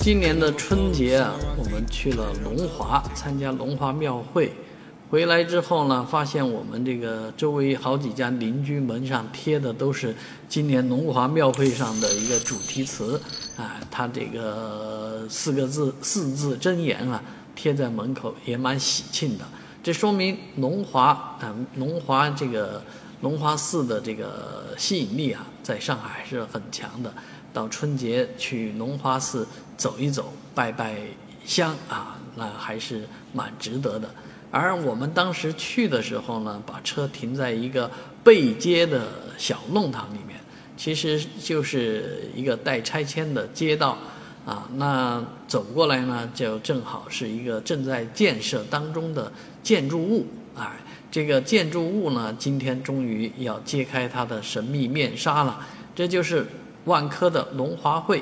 今年的春节啊，我们去了龙华参加龙华庙会，回来之后呢，发现我们这个周围好几家邻居门上贴的都是今年龙华庙会上的一个主题词啊，它这个四个字四字真言啊，贴在门口也蛮喜庆的。这说明龙华啊，龙华这个龙华寺的这个吸引力啊，在上海还是很强的。到春节去龙华寺走一走、拜拜香啊，那还是蛮值得的。而我们当时去的时候呢，把车停在一个背街的小弄堂里面，其实就是一个待拆迁的街道啊。那走过来呢，就正好是一个正在建设当中的建筑物啊。这个建筑物呢，今天终于要揭开它的神秘面纱了，这就是。万科的龙华会，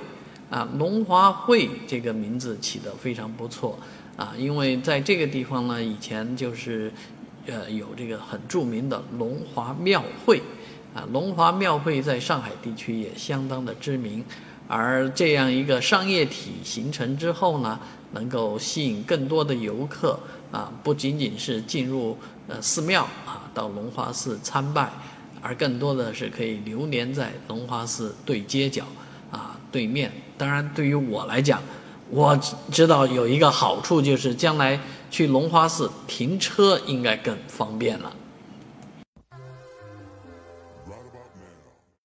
啊，龙华会这个名字起得非常不错，啊，因为在这个地方呢，以前就是，呃，有这个很著名的龙华庙会，啊，龙华庙会在上海地区也相当的知名，而这样一个商业体形成之后呢，能够吸引更多的游客，啊，不仅仅是进入呃寺庙啊，到龙华寺参拜。而更多的是可以流连在龙华寺对街角，啊，对面。当然，对于我来讲，我知道有一个好处就是将来去龙华寺停车应该更方便了。